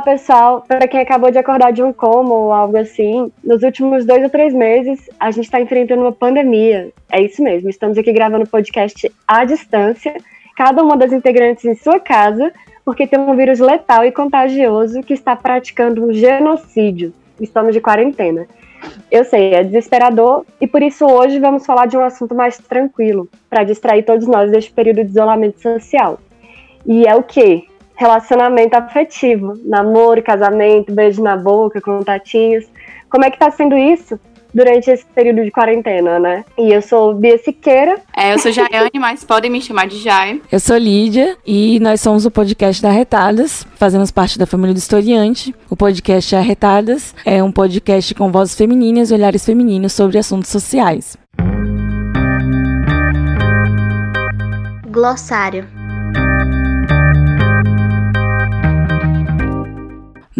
Olá, pessoal. Para quem acabou de acordar de um coma ou algo assim, nos últimos dois ou três meses, a gente está enfrentando uma pandemia. É isso mesmo. Estamos aqui gravando o podcast à distância, cada uma das integrantes em sua casa, porque tem um vírus letal e contagioso que está praticando um genocídio. Estamos de quarentena. Eu sei, é desesperador e por isso hoje vamos falar de um assunto mais tranquilo, para distrair todos nós deste período de isolamento social. E é o quê? Relacionamento afetivo, namoro, casamento, beijo na boca, contatinhos. Como é que tá sendo isso durante esse período de quarentena, né? E eu sou Bia Siqueira. É, eu sou Jaiane, mas podem me chamar de Jai. Eu sou Lídia e nós somos o podcast da Arretadas, fazemos parte da família do Historiante. O podcast Arretadas é um podcast com vozes femininas e olhares femininos sobre assuntos sociais. Glossário.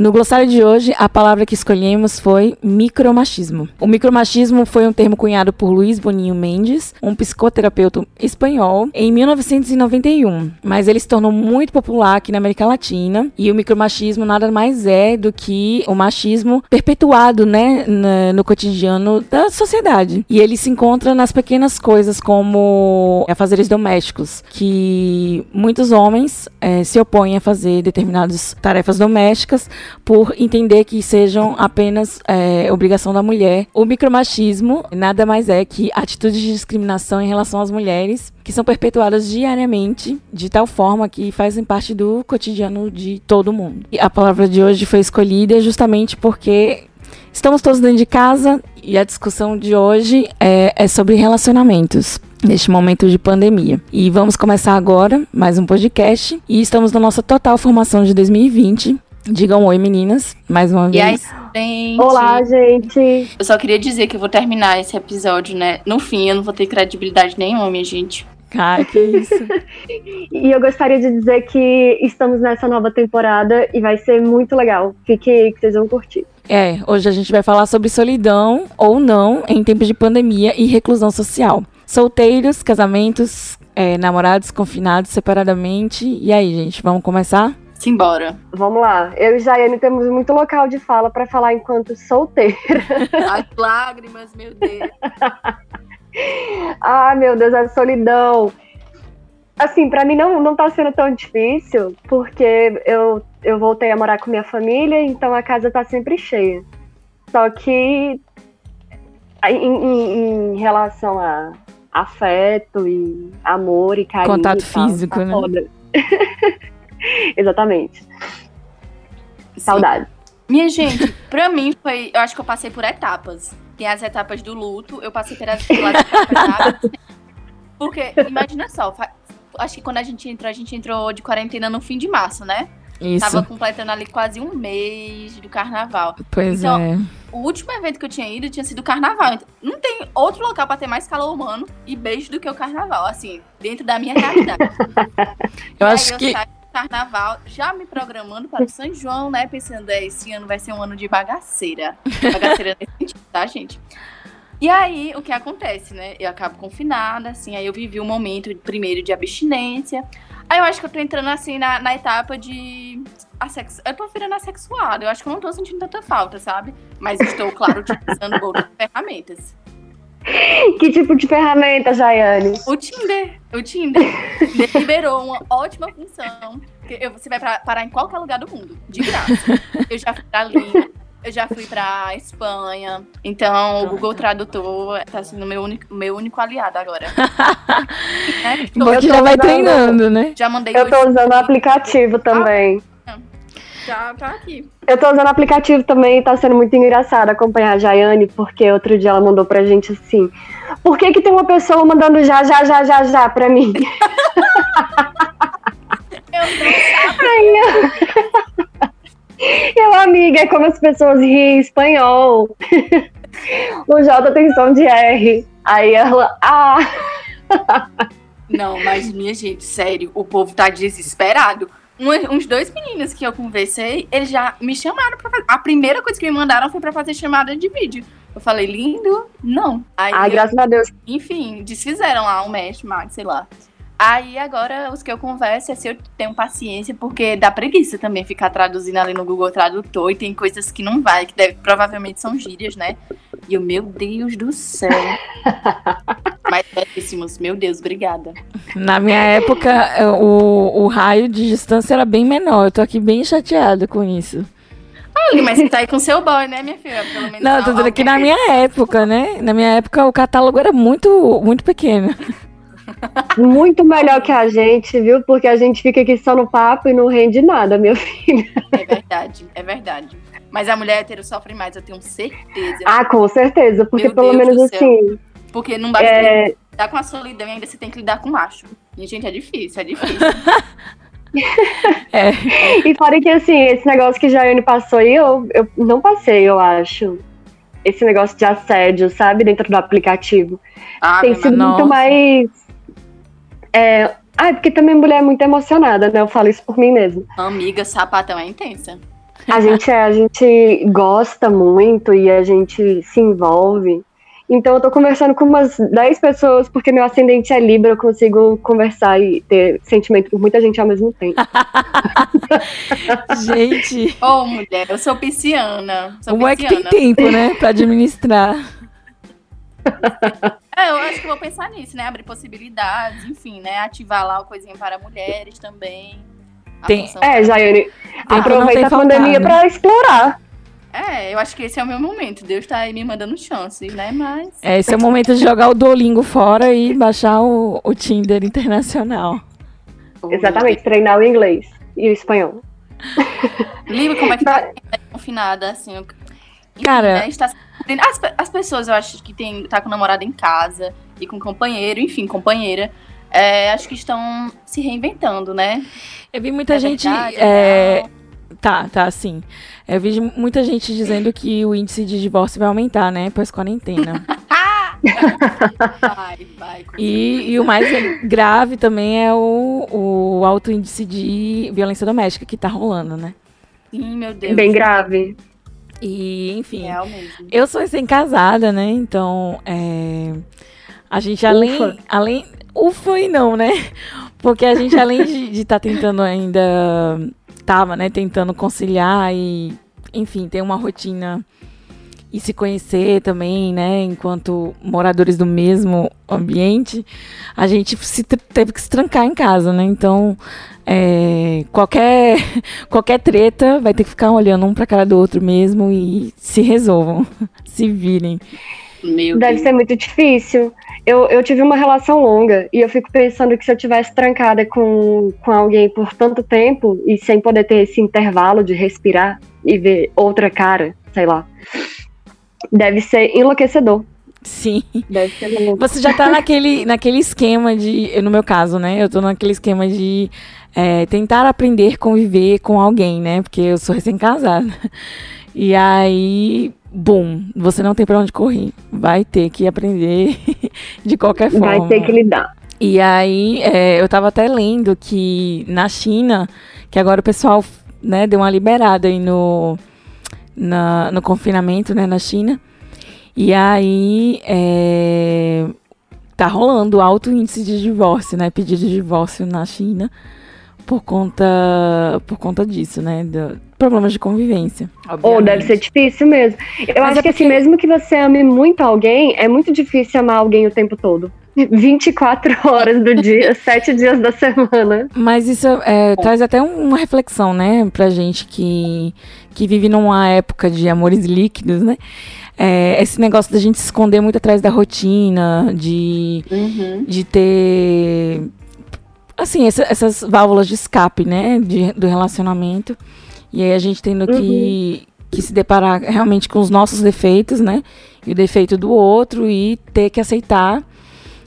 No glossário de hoje, a palavra que escolhemos foi micromachismo. O micromachismo foi um termo cunhado por Luiz Boninho Mendes, um psicoterapeuta espanhol, em 1991. Mas ele se tornou muito popular aqui na América Latina e o micromachismo nada mais é do que o machismo perpetuado, né, no cotidiano da sociedade. E ele se encontra nas pequenas coisas como afazeres domésticos, que muitos homens eh, se opõem a fazer determinadas tarefas domésticas por entender que sejam apenas é, obrigação da mulher. O micromachismo nada mais é que atitudes de discriminação em relação às mulheres que são perpetuadas diariamente de tal forma que fazem parte do cotidiano de todo mundo. E a palavra de hoje foi escolhida justamente porque Estamos todos dentro de casa e a discussão de hoje é, é, sobre relacionamentos neste momento de pandemia. E vamos começar agora mais um podcast e estamos na nossa total formação de 2020 Digam oi, meninas, mais uma e vez. Aí, gente? Olá, gente. Eu só queria dizer que eu vou terminar esse episódio, né? No fim, eu não vou ter credibilidade nenhuma, minha gente. Ai, que isso. e eu gostaria de dizer que estamos nessa nova temporada e vai ser muito legal. Fique aí que vocês vão curtir. É, hoje a gente vai falar sobre solidão ou não em tempos de pandemia e reclusão social. Solteiros, casamentos, é, namorados, confinados separadamente. E aí, gente, vamos começar? Simbora. Vamos lá. Eu e Jaiane temos muito local de fala para falar enquanto solteira. Ai, lágrimas, meu Deus. Ai, meu Deus, a solidão. Assim, para mim não, não tá sendo tão difícil, porque eu, eu voltei a morar com minha família, então a casa tá sempre cheia. Só que em, em, em relação a afeto e amor e carinho. Contato e tal, físico, tá né? Exatamente. Saudade. Minha gente, pra mim foi. Eu acho que eu passei por etapas. Tem as etapas do luto, eu passei pelas, pelas etapas. Porque, imagina só, acho que quando a gente entrou, a gente entrou de quarentena no fim de março, né? Isso. Tava completando ali quase um mês do carnaval. Pois então, é. O último evento que eu tinha ido tinha sido o carnaval. Então, não tem outro local pra ter mais calor humano e beijo do que o carnaval, assim, dentro da minha realidade. Eu E aí acho que. saí do carnaval, já me programando para o São João, né? Pensando, é, esse ano vai ser um ano de bagaceira. Bagaceira nesse sentido, tá, gente? E aí, o que acontece, né? Eu acabo confinada, assim, aí eu vivi um momento primeiro de abstinência. Aí eu acho que eu tô entrando, assim, na, na etapa de. Assex... Eu tô virando assexuada. Eu acho que eu não tô sentindo tanta falta, sabe? Mas estou, claro, utilizando outras ferramentas. Que tipo de ferramenta, Jaiane? O Tinder. O Tinder liberou uma ótima função. Que você vai pra- parar em qualquer lugar do mundo, de graça. Eu já fui pra Lima, eu já fui pra Espanha. Então, o Google Tradutor tá sendo meu único, meu único aliado agora. Né? Eu que tô já vai treinando, né? Já mandei Eu tô usando o aplicativo também. Já tá aqui. Eu tô usando o aplicativo também e tá sendo muito engraçado acompanhar a Jaiane, porque outro dia ela mandou pra gente assim: por que que tem uma pessoa mandando já, já, já, já, já pra mim? Eu não Ai, eu... amiga, é como as pessoas riem em espanhol. O J tem som de R. Aí ela. Ah! Não, mas minha gente, sério, o povo tá desesperado. Um- uns dois meninos que eu conversei, eles já me chamaram pra fazer. A primeira coisa que me mandaram foi pra fazer chamada de vídeo. Eu falei, lindo? Não. Aí, Ai, eu- graças a Deus. enfim, desfizeram lá um mesh, sei lá. Aí agora os que eu converso é se eu tenho paciência, porque dá preguiça também ficar traduzindo ali no Google Tradutor e tem coisas que não vai, que deve- provavelmente são gírias, né? E eu, meu Deus do céu. Mas belíssimos, meu Deus, obrigada. Na minha época, eh, o, o raio de distância era bem menor. Eu tô aqui bem chateada com isso. Olha, mas você tá aí com seu boy, né, minha filha? Pelo menos Não, eu tô dizendo que na minha época, né? Na minha época o catálogo era muito, muito pequeno. Muito melhor que a gente, viu? Porque a gente fica aqui só no papo e não rende nada, meu filho. É verdade, é verdade. Mas a mulher hétero sofre mais, eu tenho certeza. Ah, com certeza. Porque Meu pelo Deus menos assim. Porque não basta É, lidar com a solidão e ainda você tem que lidar com o macho. E, gente, é difícil, é difícil. É. E fora que assim, esse negócio que Jaiane passou aí, eu, eu não passei, eu acho. Esse negócio de assédio, sabe? Dentro do aplicativo. Ah, Tem sido nossa. muito mais. É... Ah, é porque também mulher é muito emocionada, né? Eu falo isso por mim mesmo. amiga, sapatão é intensa. A gente, é, a gente gosta muito e a gente se envolve. Então eu tô conversando com umas 10 pessoas, porque meu ascendente é Libra, eu consigo conversar e ter sentimento por muita gente ao mesmo tempo. Gente, Ô, mulher, eu sou pisciana. Sou como é que tem pisciana. tempo, né? Pra administrar. É, eu acho que vou pensar nisso, né? Abrir possibilidades, enfim, né? Ativar lá o coisinha para mulheres também. Tem- É, Jaiane, não aproveita a pandemia faltado. pra explorar. É, eu acho que esse é o meu momento. Deus tá aí me mandando chances, né? Mas. É, esse é o momento de jogar o Duolingo fora e baixar o, o Tinder internacional. Exatamente, treinar o inglês e o espanhol. Lívia, como é que tá confinada, assim? Cara- né, está. As, as pessoas, eu acho que tem, tá com namorado em casa e com companheiro, enfim, companheira, é, acho que estão se reinventando, né? Eu vi muita É gente. verdade, é. Tá, tá, sim. Eu vi muita gente dizendo que o índice de divórcio vai aumentar, né? Pós-quarentena. Vai, vai. E, e o mais grave também é o, o alto índice de violência doméstica que tá rolando, né? Sim, meu Deus. Bem grave. E, enfim. Eu sou recém-casada, né? Então, é, a gente além, Ufa. além, ufa e não, né? Porque a gente além de estar tentando ainda, tava, né? Tentando conciliar e, enfim, ter uma rotina e se conhecer também, né? Enquanto moradores do mesmo ambiente, a gente se teve que se trancar em casa, né? Então, é, qualquer qualquer treta vai ter que ficar olhando um pra cara do outro mesmo e se resolvam, se virem. Meu Deve Deus. ser muito difícil. Eu, eu tive uma relação longa e eu fico pensando que se eu tivesse trancada com, com alguém por tanto tempo e sem poder ter esse intervalo de respirar e ver outra cara, sei lá, deve ser enlouquecedor. Sim. Deve ser louco. Você já tá naquele, naquele esquema de. No meu caso, né? Eu tô naquele esquema de é, tentar aprender a conviver com alguém, né? Porque eu sou recém-casada. E aí, bum, você não tem pra onde correr. Vai ter que aprender de qualquer forma. Vai ter que lidar. E aí, é, eu tava até lendo que na China, que agora o pessoal né, deu uma liberada aí no, na- no confinamento né, na China. E aí, é, tá rolando alto índice de divórcio, né? Pedido de divórcio na China por conta, por conta disso, né? Do, problemas de convivência. Ou deve ser difícil mesmo. Eu Mas acho é que assim, porque- mesmo que você ame muito alguém, é muito difícil amar alguém o tempo todo. 24 horas do dia, 7 dias da semana. Mas isso é, traz até um- uma reflexão, né, pra gente que, que vive numa época de amores líquidos, né? É, esse negócio da gente se esconder muito atrás da rotina, de, Uhum. de ter. Assim, essa- essas válvulas de escape, né, de- do relacionamento. E aí a gente tendo que, que se deparar realmente com os nossos defeitos, né? E o defeito do outro e ter que aceitar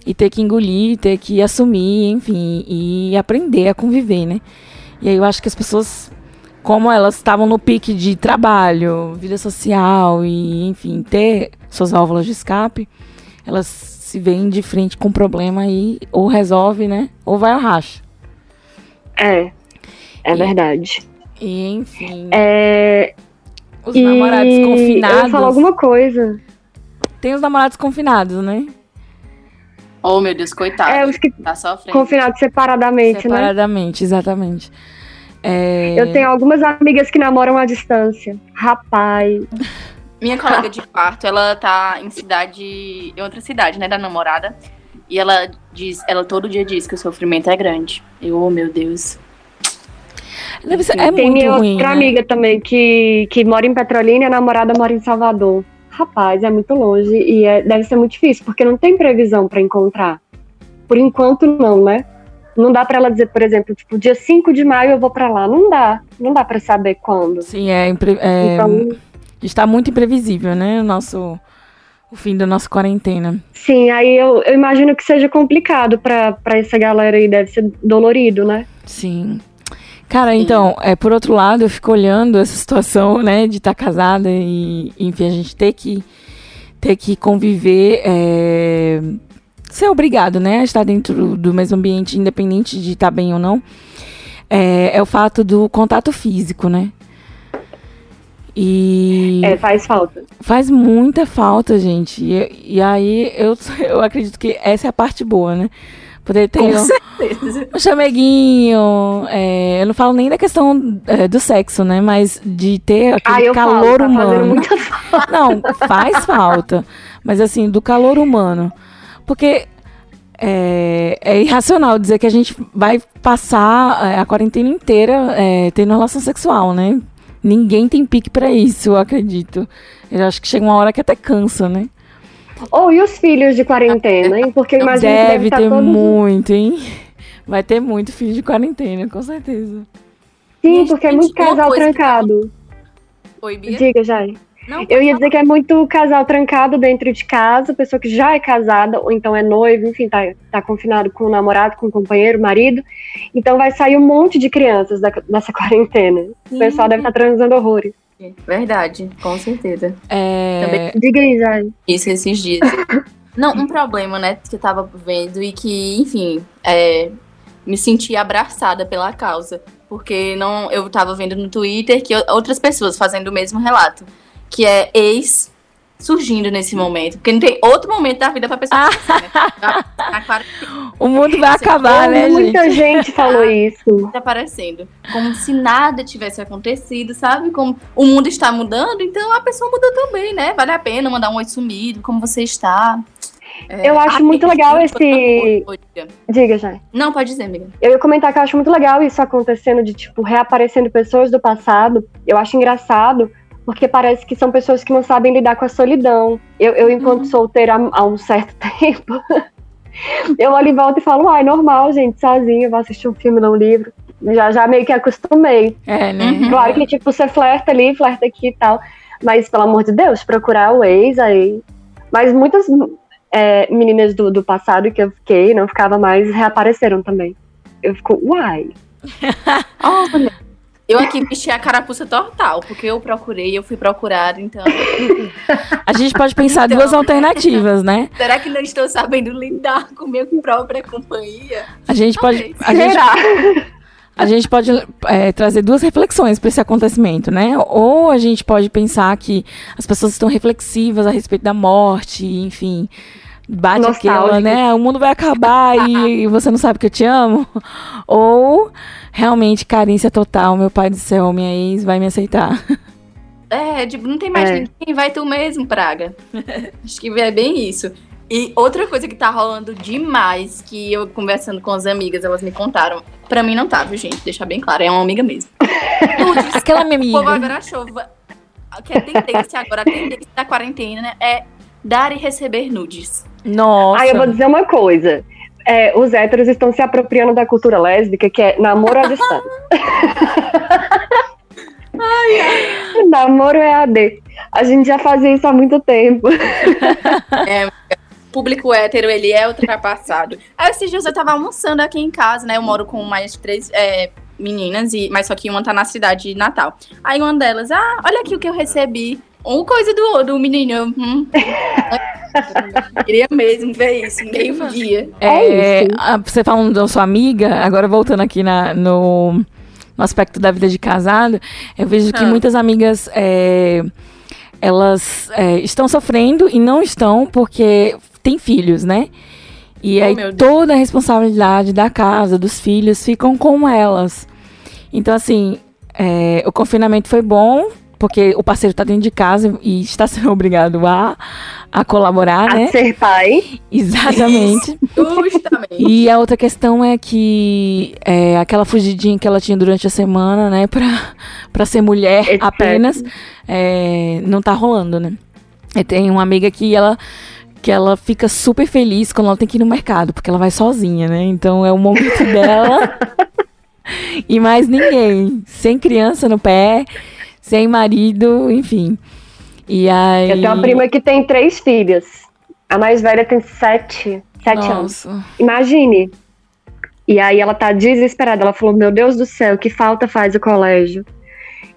e ter que engolir, ter que assumir, enfim, e aprender a conviver, né? E aí eu acho que as pessoas, como elas estavam no pique de trabalho, vida social e, enfim, ter suas válvulas de escape, elas se veem de frente com um problema e ou resolve, né? Ou vai ao racha. É, é E- verdade. E, enfim, É, os e namorados Eu confinados. falar alguma coisa. Tem os namorados confinados, né? Oh, meu Deus, coitado. É, os que Tá sofrendo. confinados separadamente, né? Separadamente, exatamente. É, Eu tenho algumas amigas que namoram à distância. Rapaz. Minha colega de quarto, ela tá em cidade. em outra cidade, né? Da namorada. E ela diz, ela todo dia diz que o sofrimento é grande. Eu, oh meu Deus. deve ser- é Tem muito minha ruim, outra né? amiga também que, que mora em Petrolina e a namorada mora em Salvador. Rapaz, é muito longe e é- deve ser muito difícil, porque não tem previsão pra encontrar. Por enquanto, não, né? Não dá pra ela dizer, por exemplo, tipo, dia 5 de maio eu vou pra lá. Não dá. Não dá pra saber quando. Sim, é, é, Então, está muito imprevisível, né? O nosso o fim da nossa quarentena. sim, aí eu, eu imagino que seja complicado pra, pra essa galera aí. Deve ser dolorido, né? Sim. Cara, então, é, por outro lado, eu fico olhando essa situação, né, de estar casada e, enfim, a gente ter que, ter que conviver, é, ser obrigado, né, a estar dentro do mesmo ambiente, independente de estar bem ou não, é, é o fato do contato físico, né? E É, faz falta. faz muita falta, gente. E, e aí eu, eu acredito que essa é a parte boa, né? Poder ter Com um, certeza. um chameguinho. é, eu não falo nem da questão é, do sexo, né? Mas de ter aquele Ah, eu calor falo, tá humano. muita Não, faz falta. Mas assim, do calor humano. Porque é, é irracional dizer que a gente vai passar é, a quarentena inteira é, tendo relação sexual, né? Ninguém tem pique pra isso, eu acredito. Eu acho que chega uma hora que até cansa, né? Ou e os filhos de quarentena, hein? Porque eu imagino que Deve deve estar ter todos. muito, hein? Vai ter muito filho de quarentena, com certeza. Sim, porque é muito casal tá trancado. Oi, Bia. Diga, Jai. Não, Eu ia dizer que é muito casal trancado dentro de casa, pessoa que já é casada, ou então é noivo, enfim, tá, tá confinado com o namorado, com o companheiro, marido. Então vai sair um monte de crianças da, dessa quarentena. O pessoal deve estar transando horrores. Verdade, com certeza. É, Diga aí, Jai. Isso esses dias. Não, um problema, né, que eu tava vendo e que, enfim, é, me senti abraçada pela causa. Porque não, eu tava vendo no Twitter que outras pessoas fazendo o mesmo relato. Que é ex surgindo nesse momento. Porque não tem outro momento da vida pra pessoa pensar, né? Na- na quarentena o mundo vai acabar, né, gente? Muita gente falou isso. tá aparecendo. Como se nada tivesse acontecido, sabe? Como o mundo está mudando, então a pessoa muda também, né? Vale a pena mandar um oi sumido, como você está. É, Eu acho ah, muito legal esse-. Diga, Jai. Não, pode dizer, amiga. Eu ia comentar que eu acho muito legal isso acontecendo, de, tipo, reaparecendo pessoas do passado. Eu acho engraçado, porque parece que são pessoas que não sabem lidar com a solidão. Eu, eu enquanto Uhum. solteira há, há um certo tempo, eu olho em volta e falo, ai, normal, gente, sozinha, vou assistir um filme, ler um livro. Já, já meio que acostumei. É, né? Uhum. Claro que, tipo, você flerta ali, flerta aqui e tal. Mas, pelo amor de Deus, procurar o ex aí. Mas muitas é, meninas do, do passado que eu fiquei, não ficava mais, reapareceram também. Eu fico, uai. Olha, eu aqui vesti a carapuça total, porque eu procurei, eu fui procurar, então. A gente pode pensar Então, duas alternativas, né? Será que não estou sabendo lidar com minha própria companhia? A gente pode, a gente, a gente pode é, trazer duas reflexões para esse acontecimento, né? Ou a gente pode pensar que as pessoas estão reflexivas a respeito da morte, enfim. Bate aquela, Nostálgicas. né? O mundo vai acabar e você não sabe que eu te amo. Ou realmente carência total, meu pai do céu, minha ex vai me aceitar. É, tipo, não tem mais É. ninguém, vai tu mesmo, Praga. Acho que é bem isso. E outra coisa que tá rolando demais, que eu conversando com as amigas, elas me contaram. Pra mim não tá, viu, gente? Deixar bem claro, é uma amiga mesmo. Nudes. Aquela minha O povo amiga. agora achou. Que é tendência agora, a tendência da quarentena né, é dar e receber nudes. Nossa. Aí eu vou dizer uma coisa. É, os héteros estão se apropriando da cultura lésbica, que é namoro à distância. namoro é AD. A gente já fazia isso há muito tempo. público hétero, ele é ultrapassado. Aí esses dias eu tava almoçando aqui em casa, né? Eu moro com mais três é, meninas, e, mas só que uma tá na cidade de Natal. Aí uma delas, ah, olha aqui o que eu recebi. Uma coisa do, do menino. Hum. Queria mesmo ver isso, meio dia. É, a- você falando da sua amiga, agora voltando aqui na, no, no aspecto da vida de casado, eu vejo que Ah. muitas amigas é, elas é, estão sofrendo e não estão porque têm filhos, né? E Oh, aí toda a responsabilidade da casa, dos filhos, ficam com elas. Então, assim, é, o confinamento foi bom, porque o parceiro está dentro de casa e está sendo obrigado a, a colaborar, A né? ser pai. Exatamente. Justamente. E a outra questão é que é, aquela fugidinha que ela tinha durante a semana, né, pra, pra ser mulher apenas, é, não tá rolando, né? Eu tenho uma amiga que ela, que ela fica super feliz quando ela tem que ir no mercado, porque ela vai sozinha, né? Então é o momento dela e mais ninguém. Sem criança no pé, sem marido, enfim. E aí. Eu tenho uma prima que tem três filhas. A mais velha tem sete, sete anos. Imagine. E aí ela tá desesperada. Ela falou: Meu Deus do céu, que falta faz o colégio?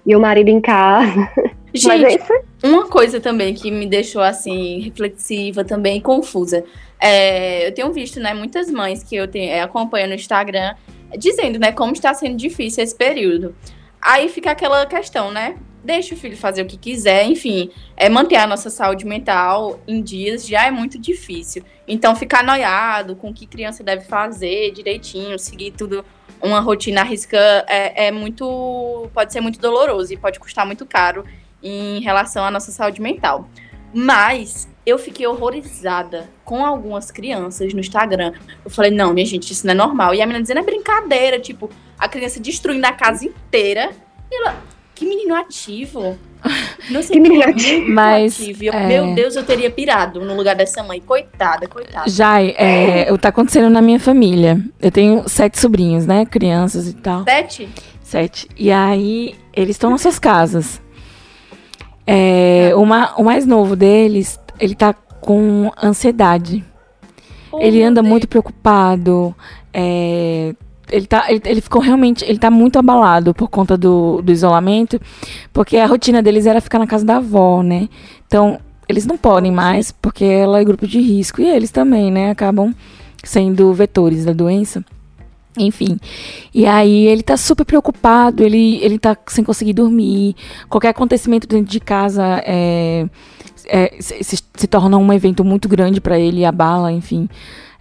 E o marido em casa. É Gente, uma coisa também que me deixou assim reflexiva também confusa. É, eu tenho visto, né, muitas mães que eu tenho, é, acompanho no Instagram dizendo, né, como está sendo difícil esse período. Aí fica aquela questão, né? Deixa o filho fazer o que quiser, enfim, é manter a nossa saúde mental em dias já é muito difícil. Então ficar noiado com o que criança deve fazer direitinho, seguir tudo uma rotina à risca é, é muito pode ser muito doloroso e pode custar muito caro em relação à nossa saúde mental. Mas eu fiquei horrorizada com algumas crianças no Instagram. Eu falei, não, minha gente, isso não é normal. E a menina dizendo, é brincadeira, tipo, a criança destruindo a casa inteira. E ela, que menino ativo. Não sei Que menino como, ativo. muito Mas, ativo. Eu, é. Meu Deus, eu teria pirado no lugar dessa mãe. Coitada, coitada. Jai, é, o tá acontecendo na minha família. Eu tenho sete sobrinhos, né? Crianças e tal. Sete? Sete. E aí, eles estão nas suas casas. É, o, ma- o mais novo deles, ele tá com ansiedade. Oh, ele anda Deus. muito preocupado. é, ele, tá, ele, ele ficou realmente. Ele tá muito abalado por conta do, do isolamento. Porque a rotina deles era ficar na casa da avó, né? Então, eles não podem mais, porque ela é grupo de risco. E eles também, né? Acabam sendo vetores da doença. Enfim. E aí ele tá super preocupado, ele, ele tá sem conseguir dormir. Qualquer acontecimento dentro de casa é, é, se, se- torna um evento muito grande para ele, abala, enfim.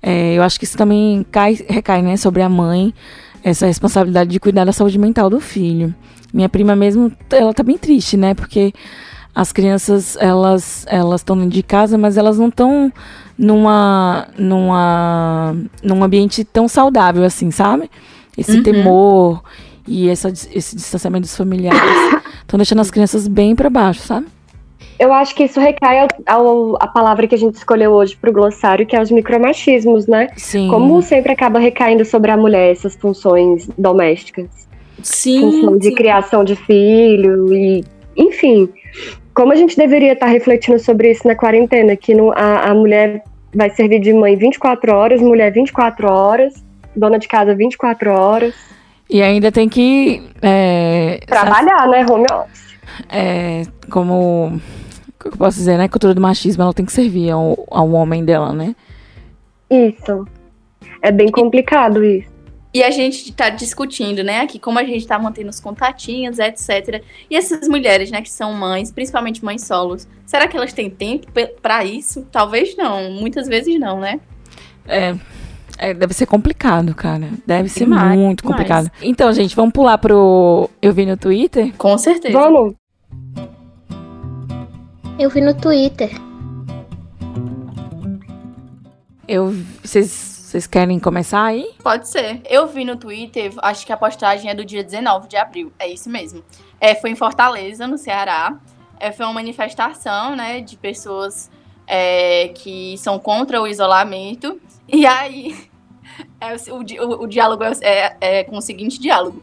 É, eu acho que isso também cai, recai né, sobre a mãe, essa responsabilidade de cuidar da saúde mental do filho. Minha prima mesmo, ela tá bem triste, né? Porque as crianças, elas elas estão dentro de casa, mas elas não estão numa, numa, num ambiente tão saudável assim, sabe? Esse Uhum. temor e essa, esse distanciamento dos familiares estão deixando as crianças bem para baixo, sabe? Eu acho que isso recai ao, ao- a palavra que a gente escolheu hoje pro glossário, que é os micromachismos, né? Sim. Como sempre acaba recaindo sobre a mulher essas funções domésticas. Sim. função de sim. criação de filho e enfim como a gente deveria estar refletindo sobre isso na quarentena que não, a, a mulher vai servir de mãe 24 horas mulher 24 horas dona de casa 24 horas E ainda tem que. É, trabalhar né home office é, como. O que eu posso dizer, né? A cultura do machismo ela tem que servir ao, ao homem dela, né? isso é bem complicado isso E a gente tá discutindo, né, aqui como a gente tá mantendo os contatinhos, etc. E essas mulheres, né, que são mães, principalmente mães solos, será que elas têm tempo pra isso? Talvez não, muitas vezes não, né? É, é, deve ser complicado, cara. Deve ser Demais, muito complicado. Então, gente, vamos pular pro. Eu vi no Twitter. Com certeza. vamos Eu vi no Twitter. Eu. Vocês vocês querem começar aí? Pode ser. Eu vi no Twitter, acho que a postagem é do dia 19 de abril. É isso mesmo. É, foi em Fortaleza, no Ceará. É, foi uma manifestação, né, de pessoas é, que são contra o isolamento. E aí, é, o, o- o diálogo é, é- é com o seguinte diálogo.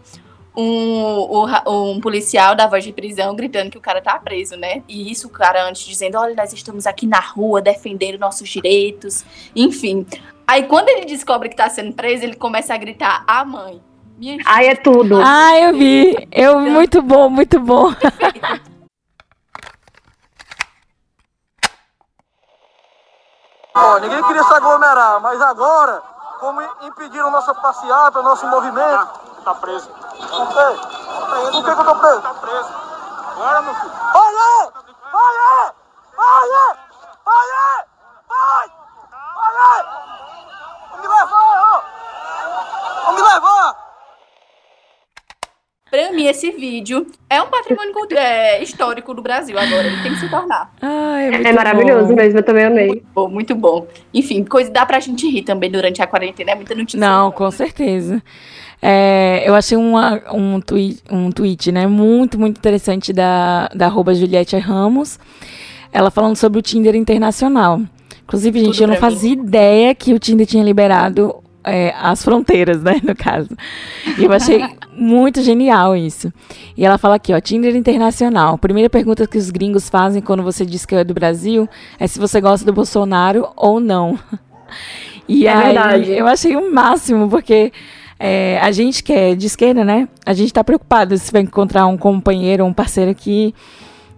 Um, um, um, policial da voz de prisão gritando que o cara tá preso, né? E isso o cara antes dizendo, olha, nós estamos aqui na rua defendendo nossos direitos, enfim. Aí quando ele descobre que tá sendo preso, ele começa a gritar, a mãe. Minha Ai, é tudo. Ah, eu vi. Eu, muito bom, muito bom. Ninguém queria se aglomerar, mas agora, como impediram nossa passeata, nosso movimento. Tá preso. Por quê? Por que, que eu tô preso? Tá preso. Bora, meu filho. Olha! Olha! Olha! Olha! Vai! Olha! Vamos me levar, ó! Vamos me levar! Pra mim, esse vídeo é um patrimônio é, histórico do Brasil agora. Ele tem que se tornar. Ai, é, é maravilhoso bom. mesmo, eu também amei. Muito bom, muito bom. Enfim, coisa dá pra gente rir também durante a quarentena. É muita notícia. Não, com certeza. É, eu achei uma, um, tweet, um tweet, né, muito, muito interessante da, da arroba Juliette Ramos. Ela falando sobre o Tinder internacional. Inclusive, gente, Tudo eu não fazia mim. ideia que o Tinder tinha liberado é, as fronteiras, né, no caso. E eu achei muito genial isso. E ela fala aqui, ó, Tinder Internacional. Primeira pergunta que os gringos fazem quando você diz que é do Brasil é se você gosta do Bolsonaro ou não. E é aí, verdade. eu achei o máximo, porque é, a gente que é de esquerda, né, a gente tá preocupado se vai encontrar um companheiro, um parceiro aqui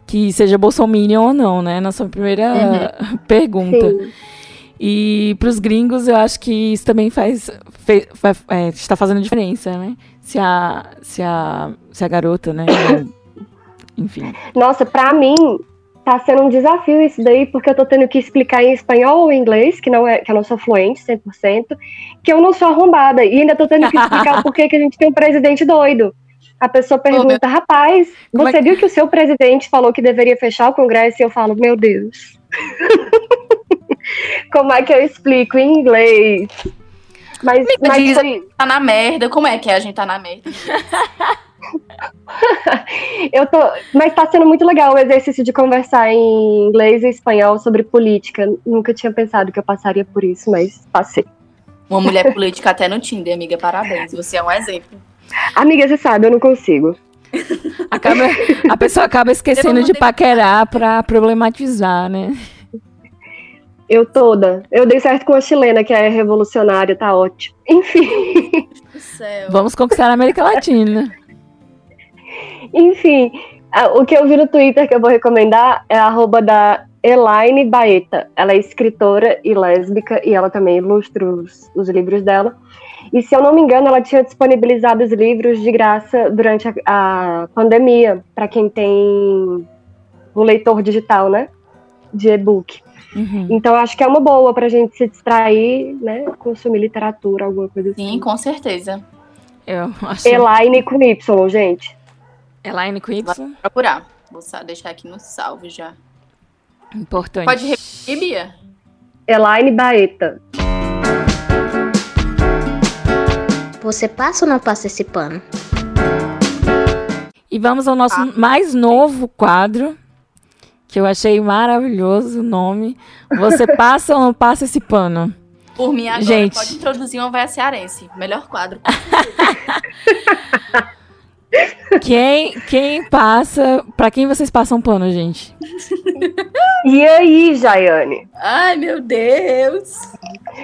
que seja bolsominion ou não, né? Nossa primeira uhum. pergunta. Sim. E para os gringos, eu acho que isso também faz, fe, é, está fazendo diferença, né? Se a, se a, se a garota, né? Enfim. Nossa, para mim tá sendo um desafio isso daí, porque eu tô tendo que explicar em espanhol ou inglês, que não é, que eu não sou fluente 100%, que eu não sou arrombada e ainda tô tendo que explicar por que a gente tem um presidente doido. A pessoa pergunta, oh, rapaz, é você é viu que o seu presidente falou que deveria fechar o Congresso? E eu falo, meu Deus. Como é que eu explico em inglês? Mas, mas diz, foi... tá na merda. Como é que é a gente tá na merda? eu tô, mas tá sendo muito legal o exercício de conversar em inglês e espanhol sobre política. Nunca tinha pensado que eu passaria por isso, mas passei. Uma mulher política até no Tinder, amiga. Parabéns. Você é um exemplo. Amiga, você sabe, eu não consigo. Acaba, a pessoa acaba esquecendo de paquerar pra problematizar, né? Eu toda. Eu dei certo com a chilena, que é revolucionária, tá ótimo. Enfim. Vamos conquistar a América Latina. Enfim, o que eu vi no Twitter que eu vou recomendar é a arroba da Elaine Baeta. Ela é escritora e lésbica e ela também ilustra os, os livros dela. E se eu não me engano, ela tinha disponibilizado os livros de graça durante a, a pandemia, para quem tem o leitor digital, né? De e-book. Uhum. Então acho que é uma boa pra gente se distrair, né? Consumir literatura, alguma coisa assim. Sim, com certeza. Eu acho... Elaine com Y, gente. Elaine com Y? Vou procurar. Vou deixar aqui no salve já. Importante. Pode repetir, Bia? Elaine Baeta. Você passa ou não passa esse pano? E vamos ao nosso ah. mais novo quadro, que eu achei maravilhoso o nome. Você passa ou não passa esse pano? Por mim, agora Gente. pode introduzir uma véia cearense. Melhor quadro. quem, quem passa. Pra quem vocês passam pano, gente? E aí, Jaiane? Ai, meu Deus.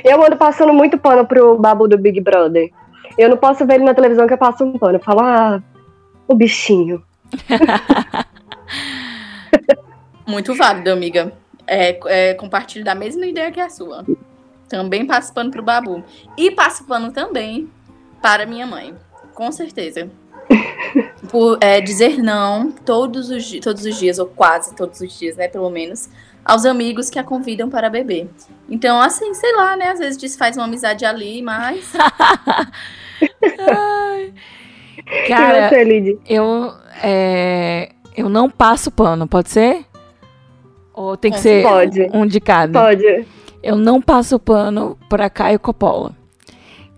Eu ando passando muito pano pro babu do Big Brother. Eu não posso ver ele na televisão que eu passo um pano. Eu falo, ah, o bichinho. Muito válido, amiga. É, é, compartilho da mesma ideia que a sua. Também passo pano pro Babu. E passo pano também para minha mãe. Com certeza. Por é, dizer não todos os, todos os dias, ou quase todos os dias, né? Pelo menos, aos amigos que a convidam para beber. Então, assim, sei lá, né? Às vezes desfaz uma amizade ali, mas. Cara, você, eu, é, eu não passo pano, pode ser? Ou tem que é, ser pode. um de cada? Pode. Eu não passo pano pra Caio Coppola.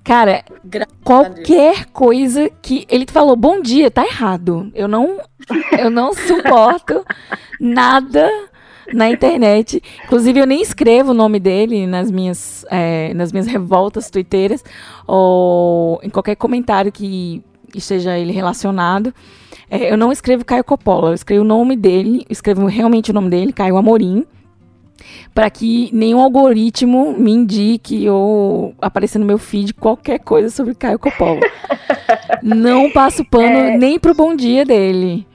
Cara, Graças qualquer coisa que ele falou bom dia, tá errado. Eu não eu não suporto nada na internet. Inclusive, eu nem escrevo o nome dele nas minhas, é, nas minhas revoltas twitteiras ou em qualquer comentário que esteja ele relacionado. É, eu não escrevo Caio Coppola, eu escrevo o nome dele, escrevo realmente o nome dele, Caio Amorim, para que nenhum algoritmo me indique ou apareça no meu feed qualquer coisa sobre Caio Coppola. não passo pano É. nem pro bom dia dele.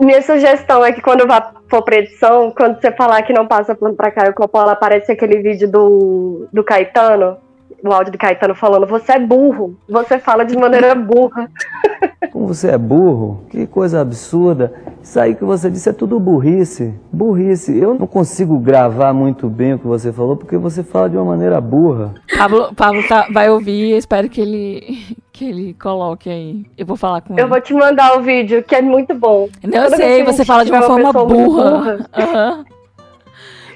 Minha sugestão é que quando vá for pra edição, quando você falar que não passa plano pra Caio Coppola, aparece aquele vídeo do, do Caetano, o áudio do Caetano falando, você é burro, você fala de maneira burra. Como você é burro, que coisa absurda. Isso aí que você disse é tudo burrice. Burrice. Eu não consigo gravar muito bem o que você falou porque você fala de uma maneira burra. Pablo, Pablo tá- vai ouvir, eu espero que ele, que ele coloque aí. Eu vou falar com Eu ele. vou te mandar o vídeo, que é muito bom. Não, eu sei, você fala de uma forma muito burra. Aham.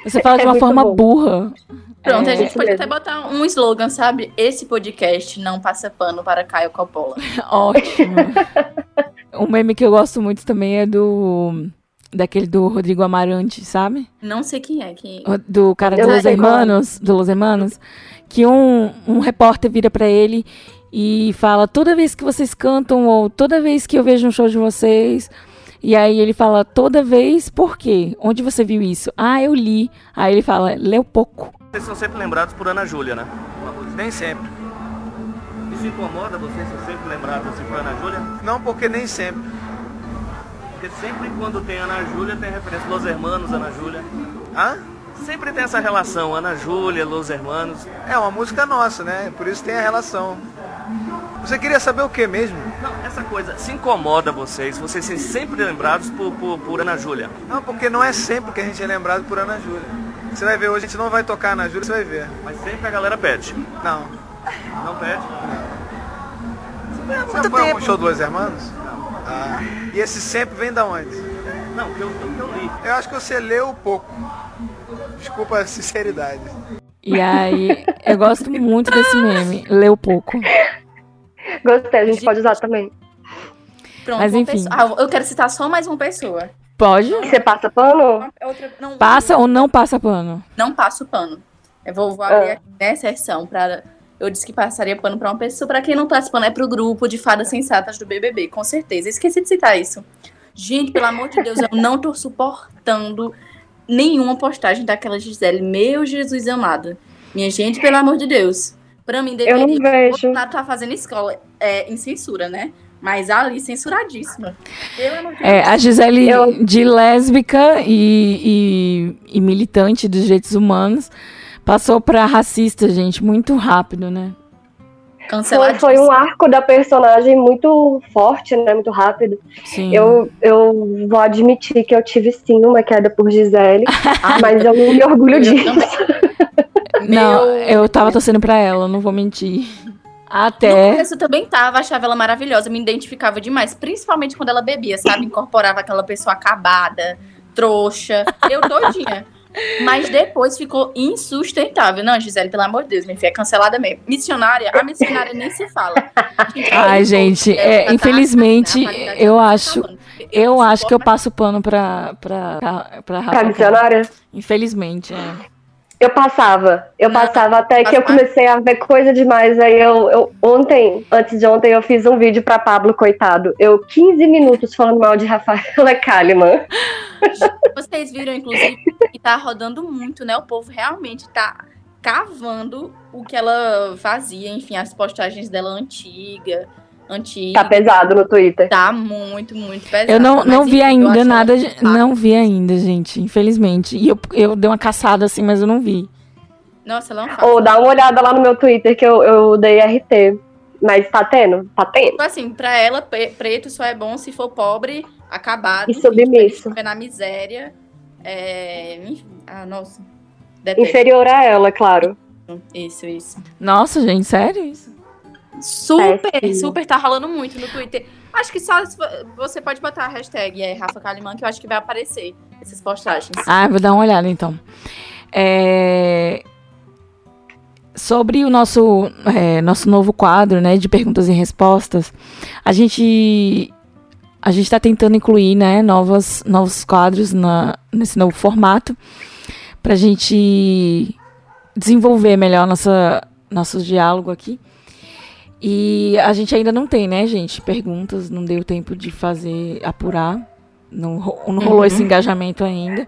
Você fala de É uma forma bom. burra. Pronto, É, a gente pode mesmo. até botar um slogan, sabe? Esse podcast não passa pano para Caio Coppola. Ótimo. um meme que eu gosto muito também é do. Daquele do Rodrigo Amarante, sabe? Não sei quem é. Quem... O- Do cara do Los é. Hermanos, do Los Hermanos, que um, um repórter vira pra ele e fala: toda vez que vocês cantam ou toda vez que eu vejo um show de vocês, e aí ele fala: toda vez, por quê? Onde você viu isso? Ah, eu li. Aí ele fala: leu pouco. Vocês são sempre lembrados por Ana Júlia, né? Nem sempre. Isso incomoda vocês ser sempre lembrados assim por Ana Júlia? Não, porque nem sempre. Porque sempre quando tem Ana Júlia tem referência Los Hermanos, Ana Júlia. Hã? Sempre tem essa relação, Ana Júlia, Los Hermanos. É uma música nossa, né? Por isso tem a relação. Você queria saber o que mesmo? Não, essa coisa se incomoda vocês, vocês serem sempre lembrados por, por, por Ana Júlia. Não, porque não é sempre que a gente é lembrado por Ana Júlia. Você vai ver hoje, a gente não vai tocar Ana Júlia, você vai ver. Mas sempre a galera pede. Não. Não pede? Você não foi um show do Los Hermanos? Ah. E esse sempre vem da onde? Não, que eu, que eu li. Eu acho que você leu pouco. Desculpa a sinceridade. E aí, eu gosto muito desse meme. Leu pouco. Gostei, a gente pode usar também. Pronto, Mas uma enfim. pessoa- Ah, eu quero citar só mais uma pessoa. Pode? Você passa pano? Outra- não, Passa ou não passa pano? Não passo pano. Eu vou, vou abrir Ah. aqui nessa sessão para. Eu disse que passaria pano para uma pessoa. Para quem não passa pano, é pro grupo de fadas sensatas do BBB, com certeza. Esqueci de citar isso. Gente, pelo amor de Deus, eu não tô suportando nenhuma postagem daquela Gisele. Meu Jesus amado. Minha gente, pelo amor de Deus. Pra mim, Eu não deveria. vejo. Tá fazendo escola é, em censura, né? Mas ali, censuradíssima. Pelo amor de É, a Gisele Eu- de lésbica e, e, e militante dos direitos humanos passou pra racista, gente, muito rápido, né? Foi, foi um arco da personagem muito forte, né? Muito rápido. Sim. Eu, eu vou admitir que eu tive sim uma queda por Gisele, mas eu não me orgulho Eu disso. também. Não, Meu- eu tava torcendo pra ela, não vou mentir. No Até. começo eu também tava, achava ela maravilhosa, me identificava demais, principalmente quando ela bebia, sabe? Incorporava aquela pessoa acabada, trouxa, eu todinha. Mas depois ficou insustentável. Não, Gisele, pelo amor de Deus, minha filha, é cancelada mesmo. Missionária, a missionária nem se fala. Gente, Ai, gente, é, tá- infelizmente, a qualidade eu tá acho-. Eu acho que eu passo pano pra, pra, pra, pra Pra Rafa. missionária? Infelizmente, é. Eu passava. Eu passava até que eu comecei a ver coisa demais. Aí eu, eu- ontem, antes de ontem, eu fiz um vídeo pra Pablo, coitado. Eu 15 minutos falando mal de Rafaela Kalimann. Vocês viram, inclusive, que tá rodando muito, né? O povo realmente tá cavando o que ela fazia, enfim, as postagens dela antiga, antiga. Tá pesado no Twitter. Tá muito, muito pesado. Eu não, Mas, não vi enfim, ainda nada, de- fantástica. não vi ainda, gente, infelizmente. E eu, eu dei uma caçada assim, mas eu não vi. Nossa, ela fato. Ou dá uma olhada lá no meu Twitter que eu, eu dei RT. Mas tá tendo? Tá tendo. Tipo assim, pra ela, preto só é bom se for pobre, acabado. E submisso. Viver na miséria. É... enfim, Ah, nossa. Detesto. Inferior a ela, claro. Isso, isso. Nossa, gente, sério isso? Super, Péssimo. super tá rolando muito no Twitter. Acho que só você pode botar a hashtag é, Rafa Kalimann, que eu acho que vai aparecer essas postagens. Ah, vou dar uma olhada então. É, Sobre o nosso, é, nosso novo quadro, né, de perguntas e respostas, a gente a gente está tentando incluir, né, novos, novos quadros na, nesse novo formato para a gente desenvolver melhor nossa, nosso diálogo aqui. E a gente ainda não tem, né, gente? Perguntas, não deu tempo de fazer, apurar. Não, não rolou Uhum. esse engajamento ainda.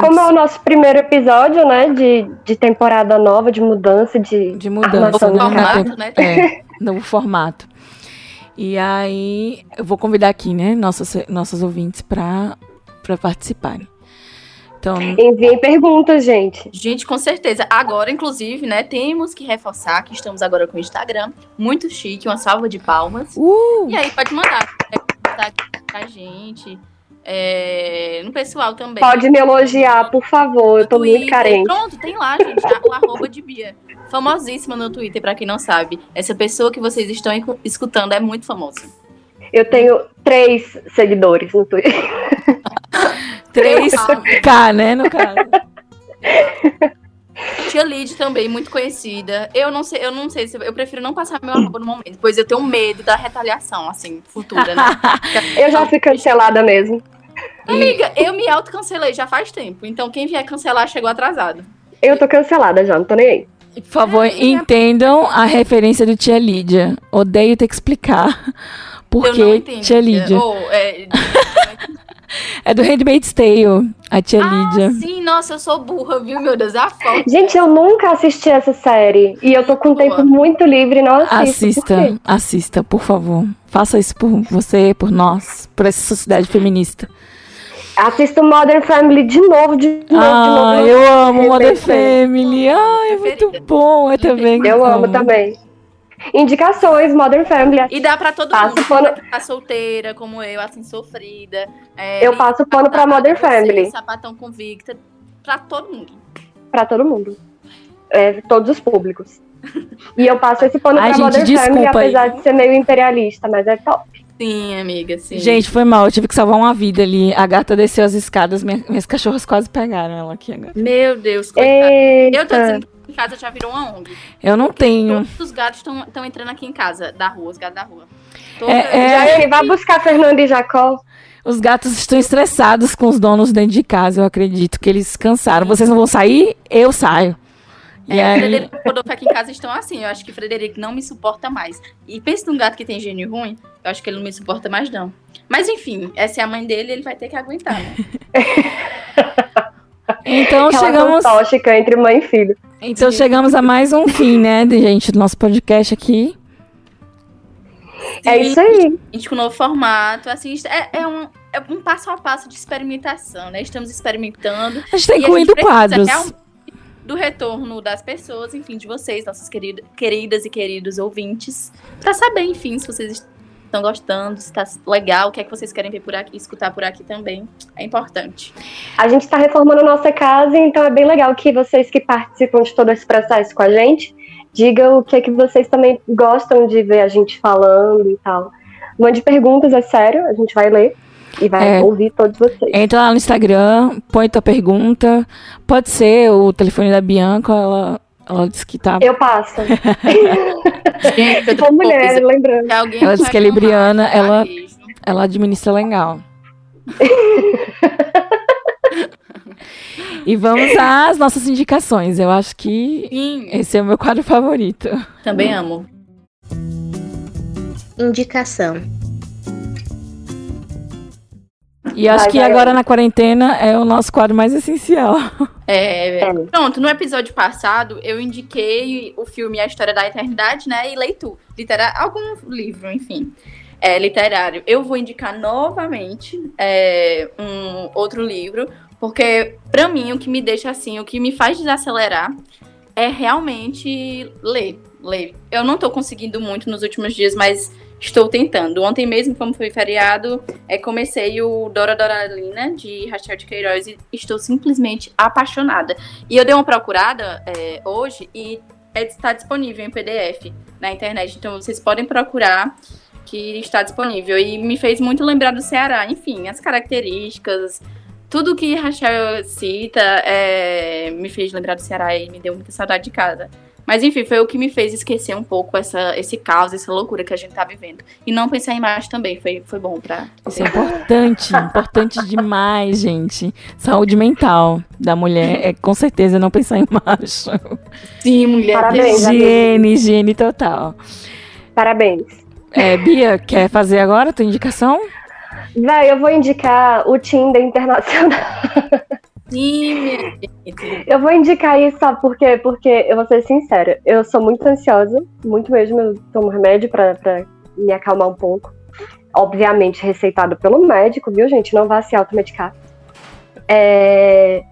Como é o nosso primeiro episódio, né? De, de temporada nova, de mudança, de, de mudança, né? do formato, né? É, novo formato. E aí, eu vou convidar aqui, né, nossas, nossos ouvintes para participarem. Então, Enviem perguntas, gente. Gente, com certeza. Agora, inclusive, né, temos que reforçar que estamos agora com o Instagram. Muito chique, uma salva de palmas. uh, E aí pode mandar. Pode mandar aqui pra gente. É, no pessoal também. Pode me elogiar, por favor. Eu tô muito Twitter. carente. Pronto, tem lá, gente, a- o arroba de Bia. Famosíssima no Twitter, pra quem não sabe. Essa pessoa que vocês estão escu- escutando é muito famosa. Eu tenho três seguidores no Twitter. 3K, né, no caso. Tia Lid também, muito conhecida. Eu não sei, eu não sei se eu prefiro não passar meu arroba no momento, pois eu tenho medo da retaliação, assim, futura, né? Eu já fui cancelada mesmo. Amiga, eu me autocancelei já faz tempo. Então quem vier cancelar chegou atrasado. Eu tô cancelada já, não tô nem aí. Por favor, entendam a referência do Tia Lídia. Odeio ter que explicar por eu não. Tia Lídia. Ou, é, É do Handmaid's Tale, a Tia ah, Lídia. sim, nossa, eu sou burra, viu, meu Deus? A falta. Gente, eu nunca assisti essa série. E eu tô com tempo muito livre, não assisto. Por Assista, quê? assista, por favor. Faça isso por você, por nós, por essa sociedade feminista. Assisto Modern Family de novo, de novo, de novo. Ah, de novo. eu amo Modern Repetindo. Family. Ai, é muito bom. Eu também Eu amo também. Indicações, Modern Family. E dá pra todo Passo mundo. pano- Que tá solteira, como eu, assim, sofrida. é, Eu passo pano pra Modern como você, Family. Sapatão convicta. Pra todo mundo. Pra todo mundo. É, todos os públicos. E eu passo esse pano Ai, pra gente, Modern Family, desculpa aí. apesar de ser meio imperialista, mas é top. Sim, amiga, sim. Gente, foi mal. Eu tive que salvar uma vida ali. A gata desceu as escadas. minha- minhas cachorras quase pegaram ela aqui agora. Meu Deus, coitada. Eita. Eu tô dizendo casa já virou uma ONG. Eu não tenho. Todos os gatos estão entrando aqui em casa, da rua, os gatos da rua. Todos- É, é. Jair, vai buscar Fernando e Jacó. Os gatos estão estressados com os donos dentro de casa. Eu acredito que eles cansaram. Vocês não vão sair? Eu saio. E É, o aí, Frederico e Rodolfo aqui em casa estão assim. Eu acho que o Frederico não me suporta mais. E pensa num gato que tem gênio ruim, eu acho que ele não me suporta mais, não. Mas enfim, essa é a mãe dele, ele vai ter que aguentar, né? então Relação chegamos, tóxica entre mãe e filho. então chegamos a mais um fim, né, de gente, do nosso podcast aqui. É isso aí. A gente com um novo formato, assim, é, é um, é um passo a passo de experimentação, né? Estamos experimentando. A gente tá E incluindo quadros. Do retorno das pessoas, enfim, de vocês, nossas querida, queridas e queridos ouvintes, pra saber, enfim, se vocês estão gostando, se tá legal, o que é que vocês querem ver por aqui, escutar por aqui também. É importante. A gente está reformando nossa casa, então é bem legal que vocês que participam de todo esse processo com a gente digam o que é que vocês também gostam de ver a gente falando e tal. Mande perguntas, é sério, a gente vai ler e vai É. ouvir todos vocês. Entra lá no Instagram, põe tua pergunta. Pode ser o telefone da Bianca, ela, ela disse que tá. Eu passo. Gente, eu tô Sou mulher, coisa. lembrando. Se alguém Ela disse que é reclamar, libriana, ela, ela administra legal. e vamos às nossas indicações. Eu acho que Sim, esse é o meu quadro favorito. também amo. Indicação. E acho Vai, que vai, agora vai. na quarentena é o nosso quadro mais essencial. É, É. Pronto, no episódio passado eu indiquei o filme A História da Eternidade, né? E leitura. Litera algum livro, enfim. É, literário. Eu vou indicar novamente é, um outro livro, porque pra mim o que me deixa assim, o que me faz desacelerar é realmente ler. Ler. Eu não tô conseguindo muito nos últimos dias, mas estou tentando. Ontem mesmo, como foi feriado, é, comecei o Dora Doralina, de Rachel de Queiroz, e estou simplesmente apaixonada. E eu dei uma procurada é, hoje e é- está disponível em PDF na internet, então vocês podem procurar que está disponível. E me fez muito lembrar do Ceará, enfim, as características, tudo que Rachel cita é, me fez lembrar do Ceará e me deu muita saudade de casa. Mas enfim, foi o que me fez esquecer um pouco essa, esse caos, essa loucura que a gente tá vivendo. E não pensar em imagem também, foi, foi bom pra. Isso é importante, importante demais, gente. Saúde mental da mulher é com certeza não pensar em macho. Sim, mulher. Parabéns, amiga. Higiene, higiene total. Parabéns. É, Bia, quer fazer agora a tua indicação? Véi, eu vou indicar o Tinder Internacional. Sim. Eu vou indicar isso, sabe? Porque, eu vou ser sincera, eu sou muito ansiosa, muito mesmo, eu tomo remédio pra, pra me acalmar um pouco. Obviamente receitado pelo médico, viu, gente? Não vá se automedicar. É...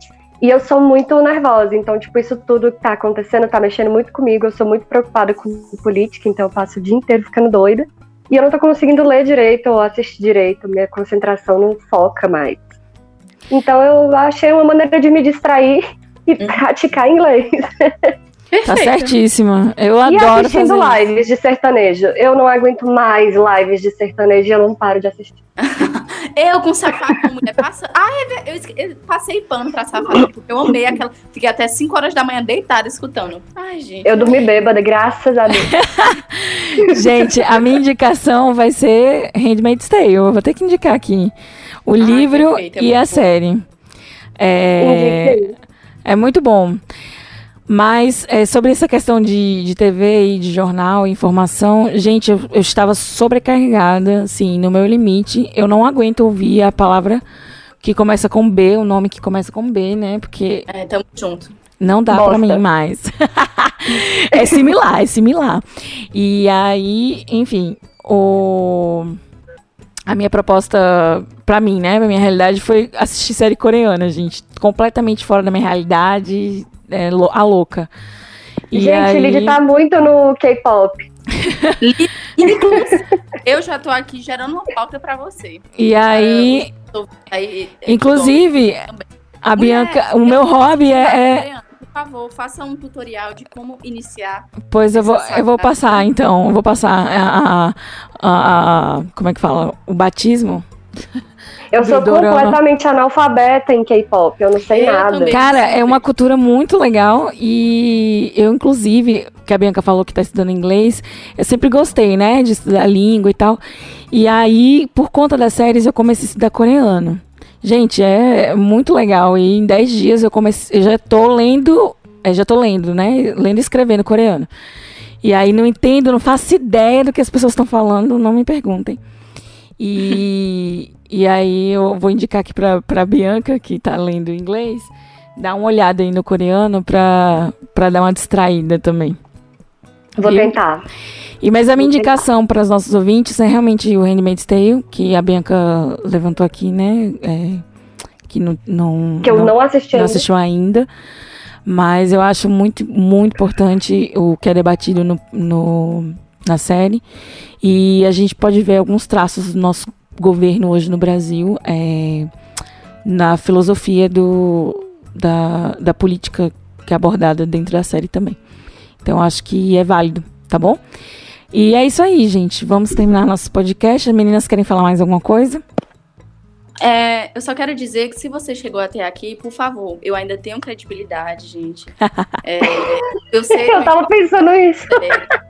E eu sou muito nervosa, então, tipo, isso tudo que tá acontecendo tá mexendo muito comigo. Eu sou muito preocupada com política, então eu passo o dia inteiro ficando doida. E eu não tô conseguindo ler direito ou assistir direito, minha concentração não foca mais. Então eu achei uma maneira de me distrair e praticar inglês. Tá certíssima. Eu e adoro assistindo fazer isso. lives de sertanejo. Eu não aguento mais lives de sertanejo e eu não paro de assistir. Eu com safadão, mulher, passa. Ah, é, eu, esque- eu passei pano pra safadão, porque eu amei aquela. Fiquei até 5 horas da manhã deitada escutando. Ai, gente. Eu dormi bêbada, graças a Deus. Gente, a minha indicação vai ser Handmaid's Tale. Eu vou ter que indicar aqui. O livro perfeito, é e a bom. série. É, Indique é muito bom. Mas é, sobre essa questão de, de TV e de jornal, informação, gente, eu, eu estava sobrecarregada, assim, no meu limite. Eu não aguento ouvir a palavra que começa com B, o nome que começa com B, né? Porque É, tamo junto. não dá Bosta. pra mim mais. é similar, é similar. E aí, enfim, o a minha proposta pra mim, né, pra minha realidade foi assistir série coreana, gente, completamente fora da minha realidade, é, a louca. E Gente, aí... Lid tá muito no K-pop. Inclusive, eu já tô aqui gerando uma pauta pra você. E aí, Tô- aí- é, inclusive, a Bianca, o meu hobby é, é Por favor, faça um tutorial de como iniciar. Pois eu vou, eu vou passar, então. Eu vou passar a, a- a- a- Como é que fala? O batismo. Eu sou Do dorama. completamente analfabeta em K-pop, eu não sei Eu nada. também. Cara, é uma cultura muito legal e eu, inclusive, que a Bianca falou que tá estudando inglês, eu sempre gostei, né, de estudar língua e tal. E aí, por conta das séries, eu comecei a estudar coreano. Gente, é muito legal. E em 10 dias eu comecei, eu já tô lendo, é, já tô lendo, né, lendo e escrevendo coreano. E aí não entendo, não faço ideia do que as pessoas estão falando, não me perguntem. E, e aí eu vou indicar aqui pra, pra Bianca, que tá lendo inglês, dar uma olhada aí no coreano pra dar uma distraída também. Vou tentar. E mas a minha indicação para os nossos ouvintes é realmente o Handmaid's Tale, que a Bianca levantou aqui, né? é, que não, não, Que eu não assisti não ainda. assistiu ainda. Mas eu acho muito, muito importante o que é debatido no, no- na série. E a gente pode ver alguns traços do nosso governo hoje no Brasil é, na filosofia do, da, da política que é abordada dentro da série também. Então acho que é válido, tá bom? E é isso aí, gente. Vamos terminar nosso podcast. As meninas querem falar mais alguma coisa? É, eu só quero dizer que se você chegou até aqui, por favor, eu ainda tenho credibilidade, gente. É, eu sei. Eu tava pensando isso. É.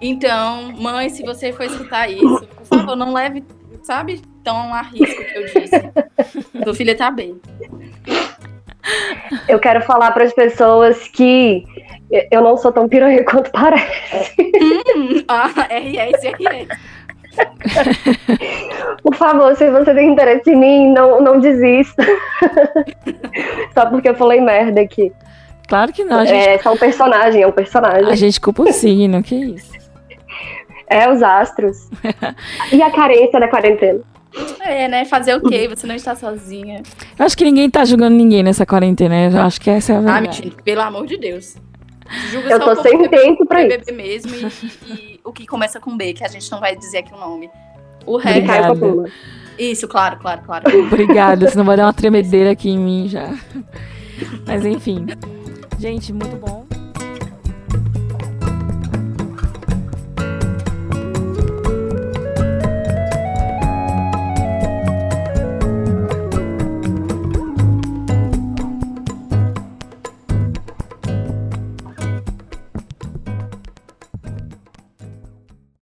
Então, mãe, se você for escutar isso, por favor, não leve, sabe, tão a risco que eu disse. Sua filha tá bem. Eu quero falar para as pessoas que eu não sou tão piranha quanto parece. Hum, ah, RS, RS. Por favor, se você tem interesse em mim, não, não desista. Só porque eu falei merda aqui. Claro que não. A gente, É só um personagem, é um personagem. a gente culpa o signo, que isso. É os astros. e a carência da quarentena. É, né? Fazer o quê? Você não está sozinha. Eu acho que ninguém tá julgando ninguém nessa quarentena. Eu acho que essa é a Ah, verdade. mentira, pelo amor de Deus. Julga Eu só tô sem tempo pra isso. bebê mesmo e, e- o que começa com B, que a gente não vai dizer aqui o nome. O resto. Isso, claro, claro, claro. Obrigada, senão vai dar uma tremedeira aqui em mim já. Mas enfim. Gente, muito bom.